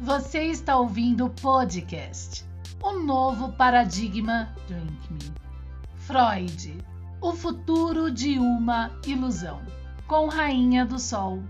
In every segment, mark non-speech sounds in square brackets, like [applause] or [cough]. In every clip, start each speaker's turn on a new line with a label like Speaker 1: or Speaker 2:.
Speaker 1: Você está ouvindo o podcast O Novo Paradigma Drink Me. Freud, o futuro de uma ilusão, com Rainha do Sol.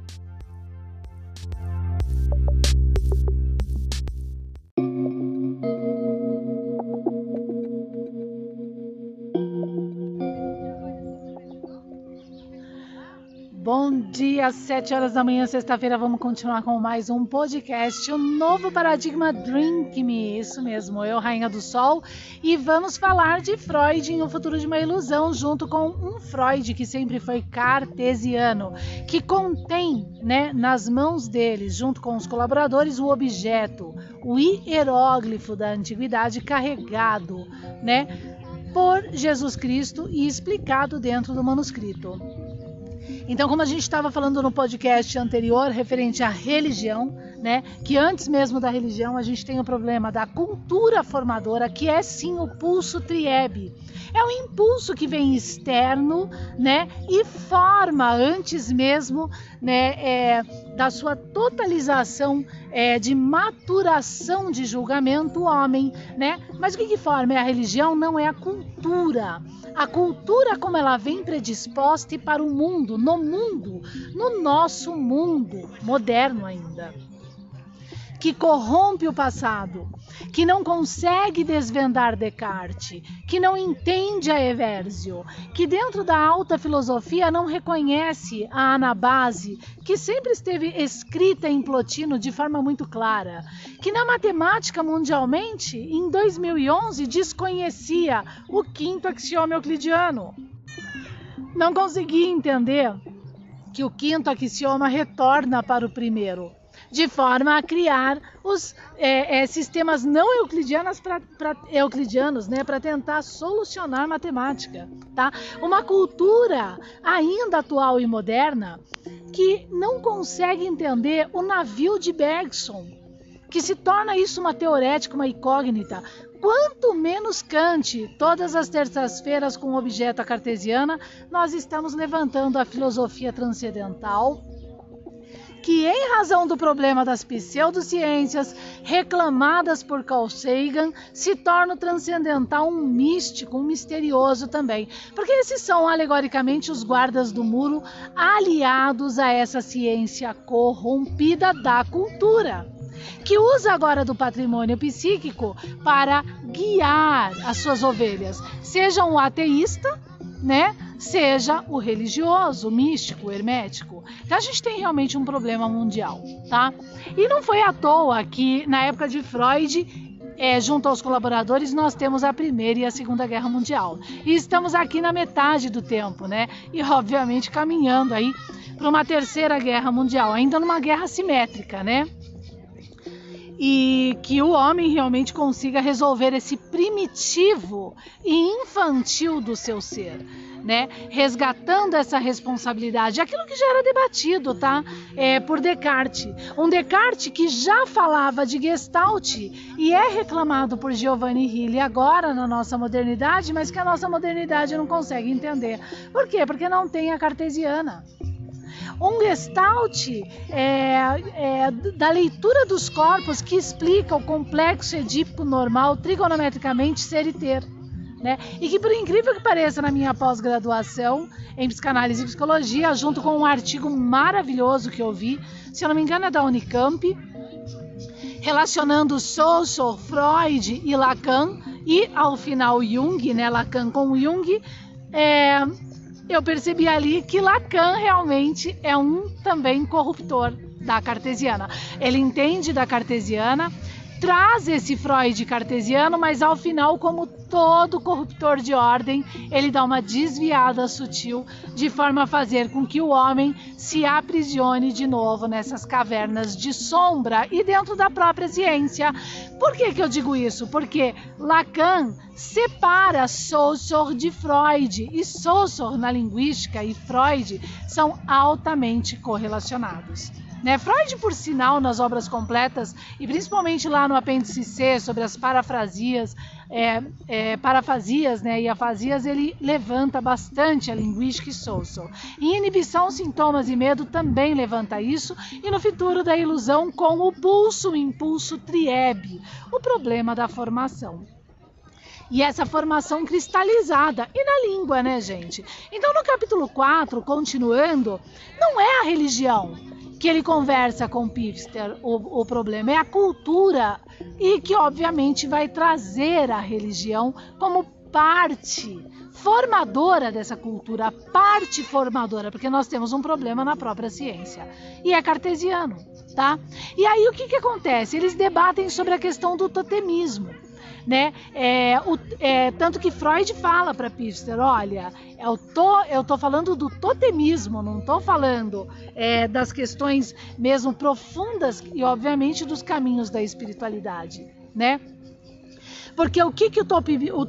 Speaker 1: Às 7 horas da manhã, sexta-feira, vamos continuar com mais um podcast, o novo paradigma Drink Me, isso mesmo, eu, Rainha do Sol, e vamos falar de Freud em O Futuro de uma Ilusão, junto com um Freud que sempre foi cartesiano, que contém né, nas mãos deles, junto com os colaboradores, o objeto, o hieróglifo da antiguidade carregado, né, por Jesus Cristo e explicado dentro do manuscrito. Então, como a gente estava falando no podcast anterior, referente à religião, né, que antes mesmo da religião a gente tem o problema da cultura formadora, que é sim o pulso triebe. É um impulso que vem externo, né, e forma antes mesmo, né, é, da sua totalização é, de maturação de julgamento o homem, né? Mas o que, que forma é a religião? Não é a cultura. A cultura como ela vem predisposta e para o mundo, no mundo, no nosso mundo moderno ainda que corrompe o passado, que não consegue desvendar Descartes, que não entende a Eversio, que dentro da alta filosofia não reconhece a anabase, que sempre esteve escrita em Plotino de forma muito clara, que na matemática mundialmente, em 2011, desconhecia o quinto axioma euclidiano. Não conseguia entender que o quinto axioma retorna para o primeiro de forma a criar os é, é, sistemas não euclidianos para euclidianos, né, para tentar solucionar matemática, tá? Uma cultura ainda atual e moderna que não consegue entender o navio de Bergson, que se torna isso uma teorética, uma incógnita. Quanto menos Kant, todas as terças-feiras com objeto a cartesiana, nós estamos levantando a filosofia transcendental que, em razão do problema das pseudociências reclamadas por Carl Sagan, se torna o transcendental um místico, um misterioso também. Porque esses são, alegoricamente, os guardas do muro aliados a essa ciência corrompida da cultura que usa agora do patrimônio psíquico para guiar as suas ovelhas, seja um ateísta, né? seja o religioso, o místico, o hermético. Então a gente tem realmente um problema mundial, tá? E não foi à toa que na época de Freud é, junto aos colaboradores, nós temos a Primeira e a Segunda Guerra Mundial. E estamos aqui na metade do tempo, né? E obviamente caminhando aí para uma Terceira Guerra Mundial, ainda numa guerra simétrica, né? E que o homem realmente consiga resolver esse primitivo e infantil do seu ser né? Resgatando essa responsabilidade, aquilo que já era debatido, tá? É, por Descartes. Um Descartes que já falava de Gestalt e é reclamado por Giovanni Hilli agora na nossa modernidade, mas que a nossa modernidade não consegue entender. Por quê? Porque não tem a cartesiana. Um gestalt é, é, da leitura dos corpos que explica o complexo edípico normal trigonometricamente ser e ter. Né? E que, por incrível que pareça, na minha pós-graduação em psicanálise e psicologia, junto com um artigo maravilhoso que eu vi, se eu não me engano é da Unicamp, relacionando Sousou, Freud e Lacan, e ao final Jung, né, Lacan com Jung, é, eu percebi ali que Lacan realmente é um também corruptor da cartesiana. Ele entende da cartesiana, traz esse Freud cartesiano, mas ao final, como todo corruptor de ordem, ele dá uma desviada sutil de forma a fazer com que o homem se aprisione de novo nessas cavernas de sombra e dentro da própria ciência. Por que, que eu digo isso? Porque Lacan separa Saussure de Freud e Saussure na linguística e Freud são altamente correlacionados. Né? Freud, por sinal, nas obras completas, e principalmente lá no apêndice C, sobre as parafrasias, é, é, parafasias né, e afasias, ele levanta bastante a linguística e social. Em inibição, sintomas e medo também levanta isso, e no futuro da ilusão com o pulso, o impulso triebe, o problema da formação e essa formação cristalizada. E na língua, né, gente? Então, no capítulo 4, continuando, não é a religião que ele conversa com Pifster o, o problema, é a cultura e que, obviamente, vai trazer a religião como parte formadora dessa cultura, parte formadora, porque nós temos um problema na própria ciência. E é cartesiano, tá? E aí o que, que acontece? Eles debatem sobre a questão do totemismo né? É, o, é, tanto que Freud fala para Pfister, olha, eu tô, eu tô falando do totemismo, não tô falando é, das questões mesmo profundas e obviamente dos caminhos da espiritualidade, né? Porque o que, que o, o,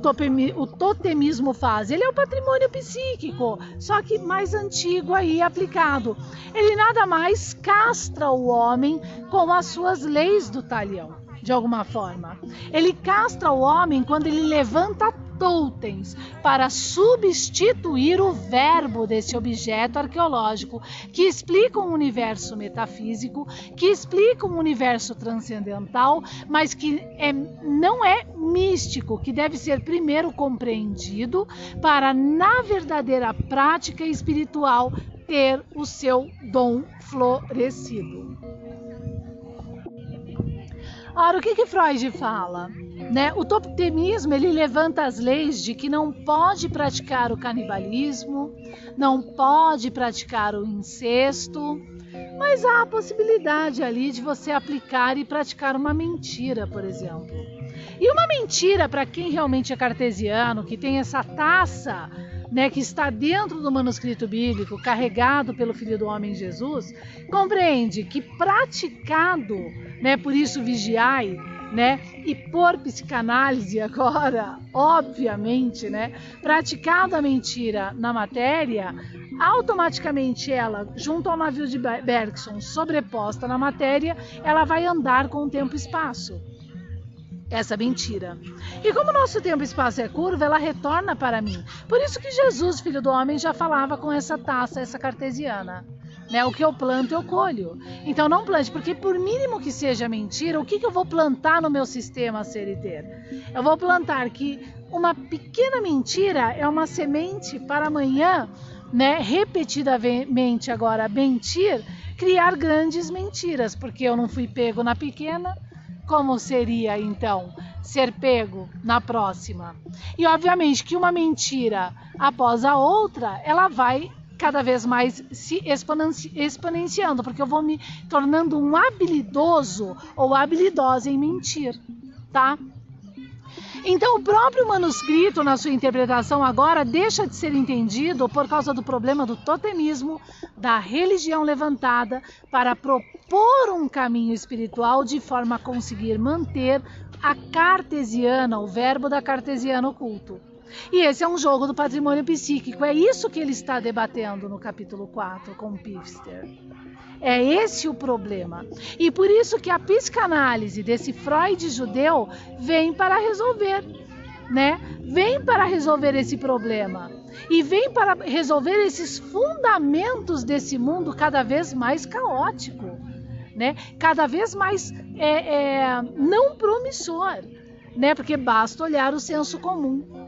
Speaker 1: o, totemismo faz? Ele é o patrimônio psíquico, só que mais antigo aí aplicado. Ele nada mais castra o homem com as suas leis do talhão de alguma forma. Ele castra o homem quando ele levanta totens para substituir o verbo desse objeto arqueológico que explica um universo metafísico, que explica um universo transcendental, mas que é, não é místico, que deve ser primeiro compreendido para, na verdadeira prática espiritual, ter o seu dom florescido. Ora, o que, que Freud fala? Né? O totemismo ele levanta as leis de que não pode praticar o canibalismo, não pode praticar o incesto, mas há a possibilidade ali de você aplicar e praticar uma mentira, por exemplo. E uma mentira para quem realmente é cartesiano, que tem essa taça né, que está dentro do manuscrito bíblico, carregado pelo Filho do Homem Jesus, compreende que praticado, né, por isso vigiai, né, e por psicanálise agora, [laughs] obviamente, né, praticado a mentira na matéria, automaticamente ela, junto ao navio de Bergson, sobreposta na matéria, ela vai andar com o tempo e espaço essa mentira. E como nosso tempo e espaço é curva, ela retorna para mim. Por isso que Jesus, filho do homem, já falava com essa taça, essa cartesiana. Né? O que eu planto, eu colho. Então não plante, porque por mínimo que seja mentira, o que, que eu vou plantar no meu sistema ser e ter? Eu vou plantar que uma pequena mentira é uma semente para amanhã, né, repetidamente agora mentir, criar grandes mentiras, porque eu não fui pego na pequena, como seria então ser pego na próxima? E obviamente que uma mentira após a outra, ela vai cada vez mais se exponenciando, porque eu vou me tornando um habilidoso ou habilidosa em mentir, tá? Então, o próprio manuscrito, na sua interpretação agora, deixa de ser entendido por causa do problema do totemismo, da religião levantada para propor um caminho espiritual de forma a conseguir manter a cartesiana, o verbo da cartesiana oculto. E esse é um jogo do patrimônio psíquico. É isso que ele está debatendo no capítulo 4 com Pifster. É esse o problema. E por isso que a psicanálise desse Freud judeu vem para resolver, né? Vem para resolver esse problema e vem para resolver esses fundamentos desse mundo cada vez mais caótico, né? Cada vez mais é, é, não promissor, né? Porque basta olhar o senso comum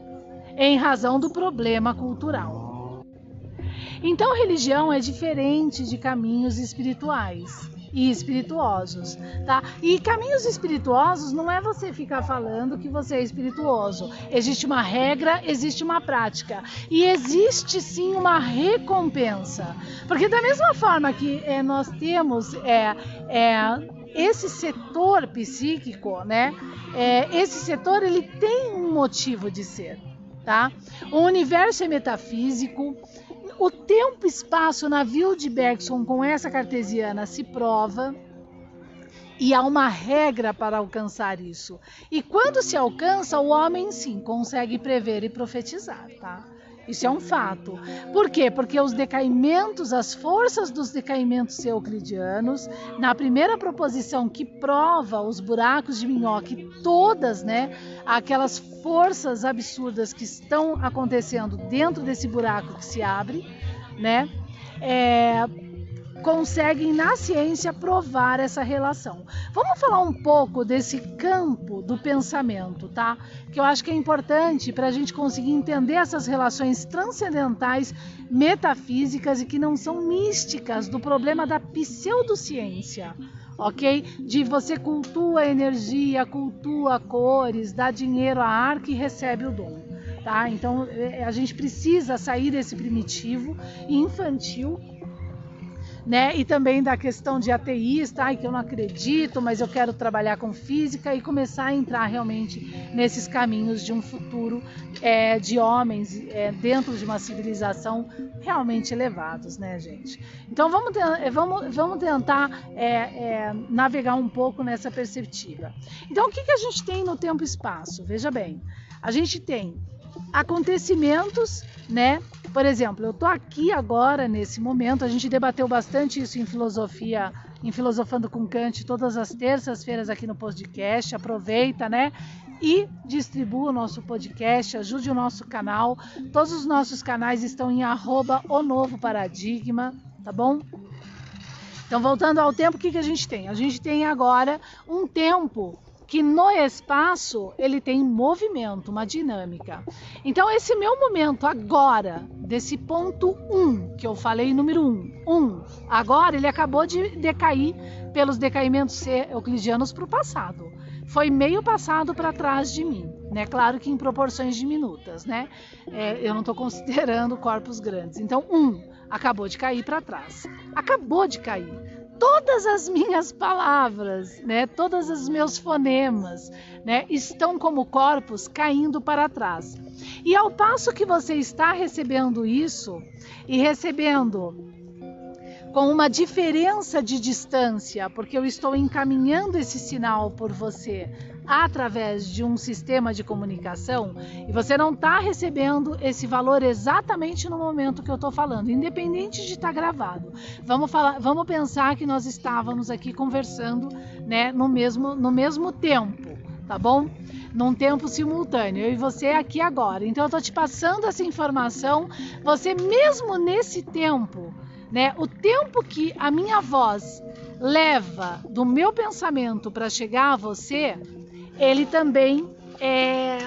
Speaker 1: em razão do problema cultural. Então, religião é diferente de caminhos espirituais e espirituosos, tá? E caminhos espirituosos não é você ficar falando que você é espirituoso. Existe uma regra, existe uma prática e existe sim uma recompensa, porque da mesma forma que é, nós temos é, é, esse setor psíquico, né? É, esse setor ele tem um motivo de ser, tá? O universo é metafísico o tempo e espaço navio de Bergson com essa cartesiana se prova e há uma regra para alcançar isso. E quando se alcança, o homem sim consegue prever e profetizar, tá? Isso é um fato. Por quê? Porque os decaimentos, as forças dos decaimentos euclidianos, na primeira proposição que prova os buracos de minhoca e todas, né, aquelas forças absurdas que estão acontecendo dentro desse buraco que se abre, né, é, conseguem na ciência provar essa relação. Vamos falar um pouco desse campo do pensamento, tá? Que eu acho que é importante para a gente conseguir entender essas relações transcendentais, metafísicas e que não são místicas do problema da pseudociência. Ok? De você cultua energia, cultua cores, dá dinheiro à arca e recebe o dom. Tá? Então é, a gente precisa sair desse primitivo infantil né? E também da questão de ateísta, ai, que eu não acredito, mas eu quero trabalhar com física e começar a entrar realmente nesses caminhos de um futuro é, de homens é, dentro de uma civilização realmente elevados, né, gente? Então vamos, é, vamos, vamos tentar é, é, navegar um pouco nessa perspectiva. Então o que, que a gente tem no tempo e espaço? Veja bem, a gente tem acontecimentos, né? Por exemplo, eu tô aqui agora nesse momento, a gente debateu bastante isso em filosofia, em filosofando com Kant todas as terças-feiras aqui no podcast. Aproveita, né? E distribua o nosso podcast, ajude o nosso canal. Todos os nossos canais estão em arroba o novo paradigma, tá bom? Então, voltando ao tempo, o que, que a gente tem? A gente tem agora um tempo que no espaço ele tem movimento, uma dinâmica. Então esse meu momento agora, desse ponto 1, um, que eu falei número 1, um, um, agora ele acabou de decair pelos decaimentos euclidianos para o passado. Foi meio passado para trás de mim, né? Claro que em proporções diminutas, né? É, eu não estou considerando corpos grandes. Então, um acabou de cair para trás. Acabou de cair todas as minhas palavras, né, todos os meus fonemas, né, estão como corpos caindo para trás. E ao passo que você está recebendo isso e recebendo com uma diferença de distância, porque eu estou encaminhando esse sinal por você através de um sistema de comunicação e você não está recebendo esse valor exatamente no momento que eu estou falando, independente de estar tá gravado. Vamos falar, vamos pensar que nós estávamos aqui conversando, né, no mesmo no mesmo tempo, tá bom? Num tempo simultâneo, eu e você aqui agora. Então eu estou te passando essa informação, você mesmo nesse tempo, né, o tempo que a minha voz leva do meu pensamento para chegar a você, ele também é,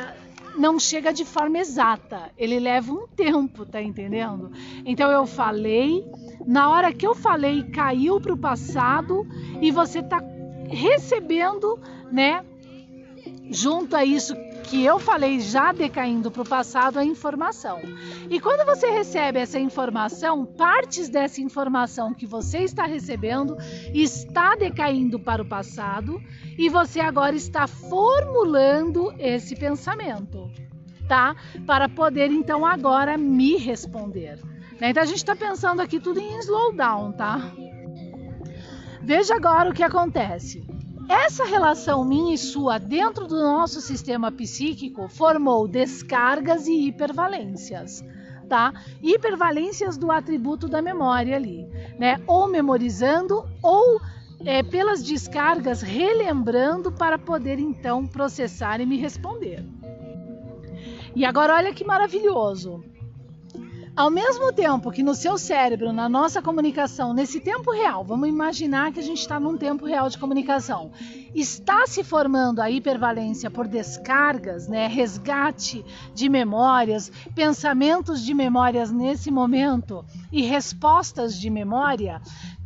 Speaker 1: não chega de forma exata, ele leva um tempo, tá entendendo? Então eu falei, na hora que eu falei, caiu para o passado e você tá recebendo, né? Junto a isso que eu falei já decaindo para o passado a informação. E quando você recebe essa informação, partes dessa informação que você está recebendo está decaindo para o passado e você agora está formulando esse pensamento, tá? Para poder então agora me responder. Né? Então a gente está pensando aqui tudo em slowdown, tá? Veja agora o que acontece. Essa relação minha e sua dentro do nosso sistema psíquico formou descargas e hipervalências. Tá? Hipervalências do atributo da memória ali, né? Ou memorizando ou é, pelas descargas relembrando para poder então processar e me responder. E agora olha que maravilhoso. Ao mesmo tempo que no seu cérebro, na nossa comunicação, nesse tempo real, vamos imaginar que a gente está num tempo real de comunicação, está se formando a hipervalência por descargas, né, resgate de memórias, pensamentos de memórias nesse momento e respostas de memória,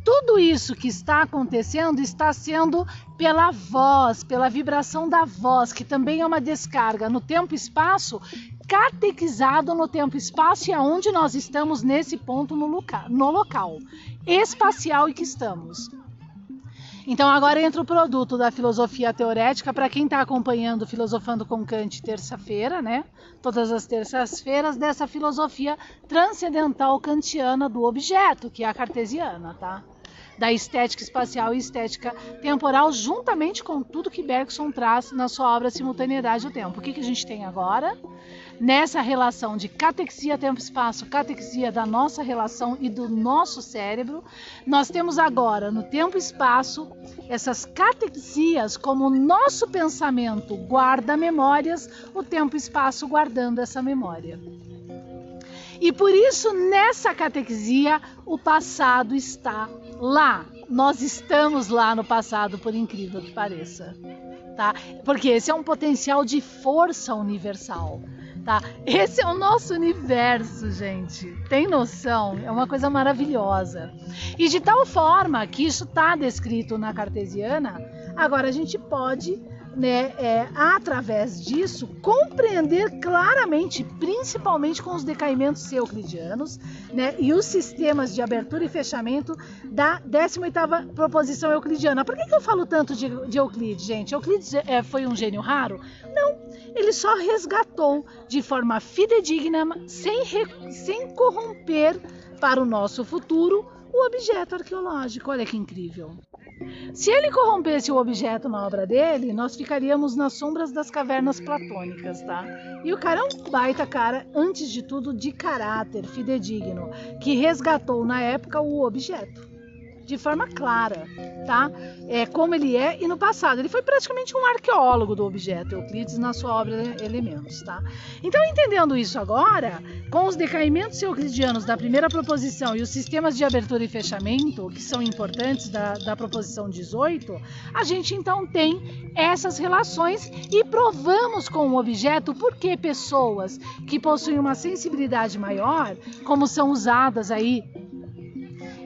Speaker 1: tudo isso que está acontecendo está sendo pela voz, pela vibração da voz, que também é uma descarga no tempo e espaço, catequizado no tempo e espaço e aonde nós estamos nesse ponto no local, no local espacial em que estamos. Então agora entra o produto da filosofia teorética para quem está acompanhando Filosofando com Kant terça-feira, né? Todas as terças-feiras dessa filosofia transcendental kantiana do objeto, que é a cartesiana, tá? Da estética espacial e estética temporal, juntamente com tudo que Bergson traz na sua obra Simultaneidade do Tempo. O que, que a gente tem agora? nessa relação de catexia tempo-espaço, catexia da nossa relação e do nosso cérebro, nós temos agora no tempo-espaço essas catexias como o nosso pensamento guarda memórias, o tempo-espaço guardando essa memória. E por isso, nessa catexia, o passado está lá. Nós estamos lá no passado, por incrível que pareça. Tá? Porque esse é um potencial de força universal tá? Esse é o nosso universo, gente. Tem noção? É uma coisa maravilhosa. E de tal forma que isso está descrito na cartesiana, agora a gente pode né, é, através disso, compreender claramente, principalmente com os decaimentos euclidianos né, e os sistemas de abertura e fechamento da 18ª proposição euclidiana. Por que, que eu falo tanto de, de Euclides, gente? Euclides é, foi um gênio raro? Não, ele só resgatou de forma fidedigna, sem, sem corromper para o nosso futuro, o objeto arqueológico. Olha que incrível. Se ele corrompesse o objeto na obra dele, nós ficaríamos nas sombras das cavernas platônicas, tá? E o cara é um baita cara, antes de tudo, de caráter fidedigno, que resgatou na época o objeto de forma clara, tá? É como ele é e no passado ele foi praticamente um arqueólogo do objeto Euclides na sua obra Elementos, tá? Então entendendo isso agora, com os decaimentos euclidianos da primeira proposição e os sistemas de abertura e fechamento que são importantes da, da proposição 18, a gente então tem essas relações e provamos com o objeto porque pessoas que possuem uma sensibilidade maior, como são usadas aí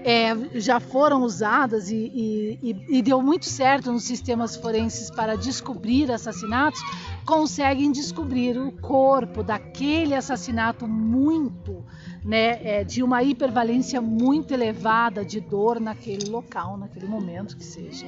Speaker 1: é, já foram usadas e, e, e, deu muito certo nos sistemas forenses para descobrir assassinatos, conseguem descobrir o corpo daquele assassinato muito, né, é, de uma hipervalência muito elevada de dor naquele local, naquele momento que seja,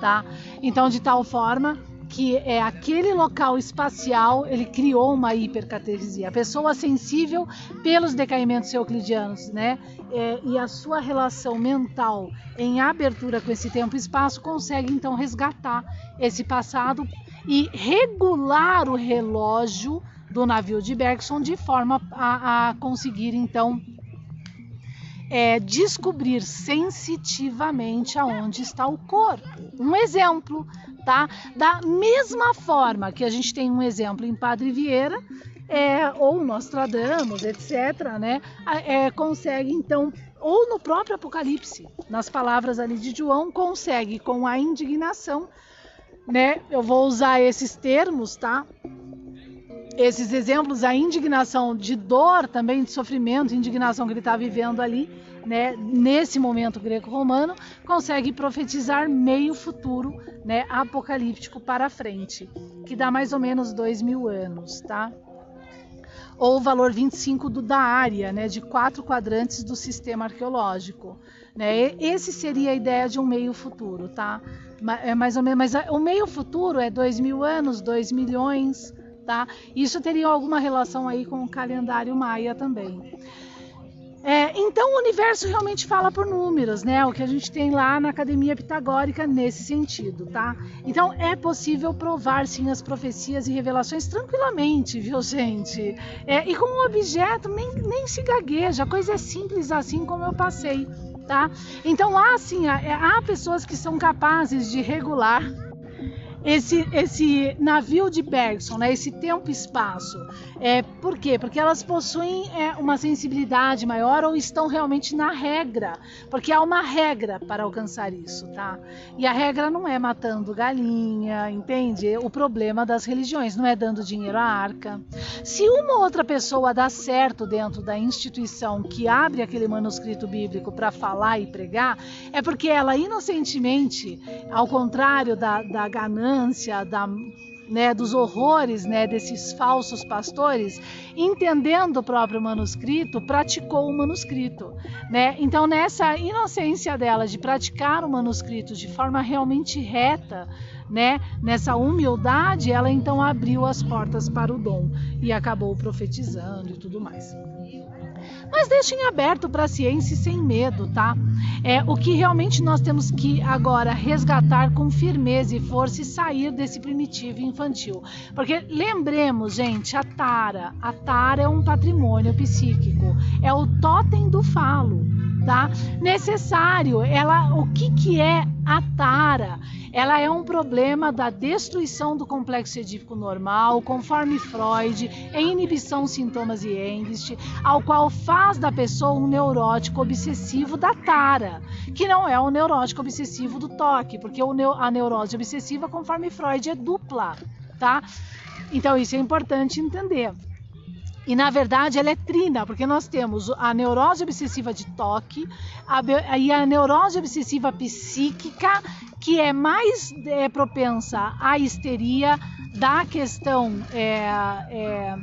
Speaker 1: tá? Então, de tal forma que é aquele local espacial, ele criou uma hipercatesia. A pessoa sensível pelos decaimentos euclidianos, né? É, e a sua relação mental em abertura com esse tempo e espaço consegue então resgatar esse passado e regular o relógio do navio de Bergson de forma a, a conseguir então é, descobrir sensitivamente aonde está o corpo. Um exemplo, tá? Da mesma forma que a gente tem um exemplo em Padre Vieira, é, ou Nostradamus, etc., né? É, consegue então, ou no próprio Apocalipse, nas palavras ali de João, consegue com a indignação, né? Eu vou usar esses termos, tá? Esses exemplos, a indignação de dor também, de sofrimento, indignação que ele está vivendo ali, né, nesse momento greco-romano, consegue profetizar meio futuro né, apocalíptico para frente, que dá mais ou menos dois mil anos, tá? Ou o valor 25 do, da área, né, de quatro quadrantes do sistema arqueológico. Né? Esse seria a ideia de um meio futuro, tá? É mais ou menos, mas o meio futuro é dois mil anos, dois milhões, tá? Isso teria alguma relação aí com o calendário maia também. É, então o universo realmente fala por números, né? O que a gente tem lá na academia pitagórica nesse sentido, tá? Então é possível provar sim as profecias e revelações tranquilamente, viu, gente? É, e com um objeto nem, nem se gagueja, a coisa é simples assim como eu passei, tá? Então há sim, há, há pessoas que são capazes de regular esse, esse navio de Bergson, né, esse tempo e espaço. É, por quê? Porque elas possuem é, uma sensibilidade maior ou estão realmente na regra, porque há uma regra para alcançar isso, tá? E a regra não é matando galinha, entende? O problema das religiões não é dando dinheiro à arca. Se uma outra pessoa dá certo dentro da instituição que abre aquele manuscrito bíblico para falar e pregar, é porque ela inocentemente, ao contrário da, da ganância, ignorância, da, né, dos horrores né, desses falsos pastores, entendendo o próprio manuscrito, praticou o manuscrito. Né? Então, nessa inocência dela de praticar o manuscrito de forma realmente reta, né, nessa humildade, ela então abriu as portas para o dom e acabou profetizando e tudo mais. Mas deixem aberto para a ciência sem medo, tá? É o que realmente nós temos que agora resgatar com firmeza e força e sair desse primitivo infantil. Porque lembremos, gente, a tara, a tara é um patrimônio psíquico, é o totem do falo tá? Necessário. Ela, o que que é a tara? Ela é um problema da destruição do complexo edípico normal, conforme Freud, em inibição, sintomas e Engst, ao qual faz da pessoa um neurótico obsessivo da tara, que não é o neurótico obsessivo do toque, porque a neurose obsessiva, conforme Freud, é dupla, tá? Então isso é importante entender. E na verdade ela é trina, porque nós temos a neurose obsessiva de toque a, e a neurose obsessiva psíquica, que é mais é, propensa à histeria da questão. É, é,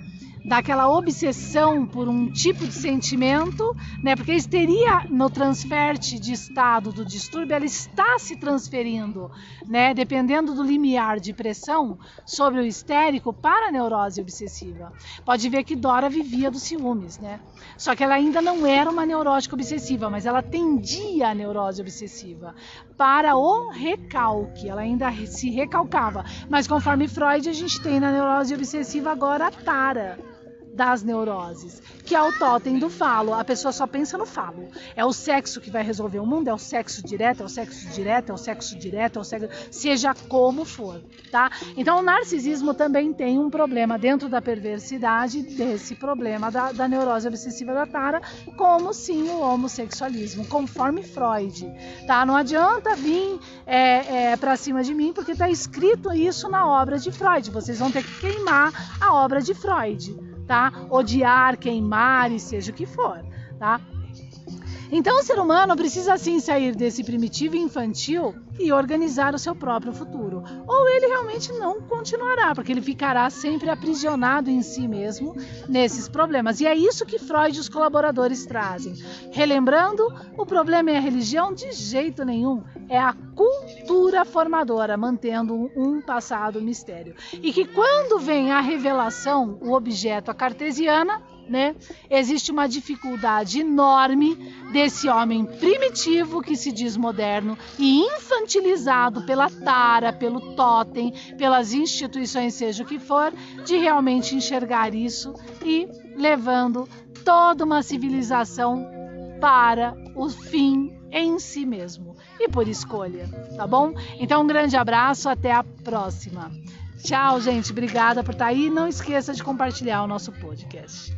Speaker 1: daquela obsessão por um tipo de sentimento, né? Porque a histeria no transferte de estado do distúrbio, ela está se transferindo, né? Dependendo do limiar de pressão sobre o histérico para a neurose obsessiva. Pode ver que Dora vivia dos ciúmes, né? Só que ela ainda não era uma neurótica obsessiva, mas ela tendia a neurose obsessiva para o recalque. Ela ainda se recalcava. Mas conforme Freud, a gente tem na neurose obsessiva agora a tara das neuroses, que é o totem do falo. A pessoa só pensa no falo. É o sexo que vai resolver o mundo, é o sexo direto, é o sexo direto, é o sexo direto, é o sexo, seja como for, tá? Então o narcisismo também tem um problema dentro da perversidade desse problema da, da neurose obsessiva da tara, como sim o homossexualismo, conforme Freud, tá? Não adianta vir é, é, para cima de mim porque está escrito isso na obra de Freud. Vocês vão ter que queimar a obra de Freud tá? Odiar, queimar e seja o que for, tá? Então o ser humano precisa sim sair desse primitivo infantil e organizar o seu próprio futuro. Ou ele realmente não continuará, porque ele ficará sempre aprisionado em si mesmo nesses problemas. E é isso que Freud e os colaboradores trazem. Relembrando, o problema é a religião de jeito nenhum, é a cultura formadora, mantendo um passado mistério. E que quando vem a revelação, o objeto, a cartesiana, né? Existe uma dificuldade enorme desse homem primitivo que se diz moderno e infantilizado pela tara, pelo totem, pelas instituições, seja o que for, de realmente enxergar isso e levando toda uma civilização para o fim em si mesmo e por escolha, tá bom? Então um grande abraço, até a próxima. Tchau, gente. Obrigada por estar aí. Não esqueça de compartilhar o nosso podcast.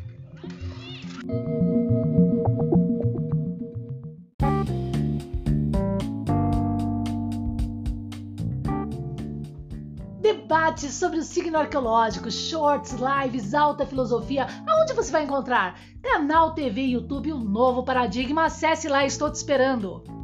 Speaker 1: Debates sobre o signo arqueológico, shorts, lives, alta filosofia. Aonde você vai encontrar? Canal TV, YouTube, o um novo paradigma. Acesse lá, estou te esperando.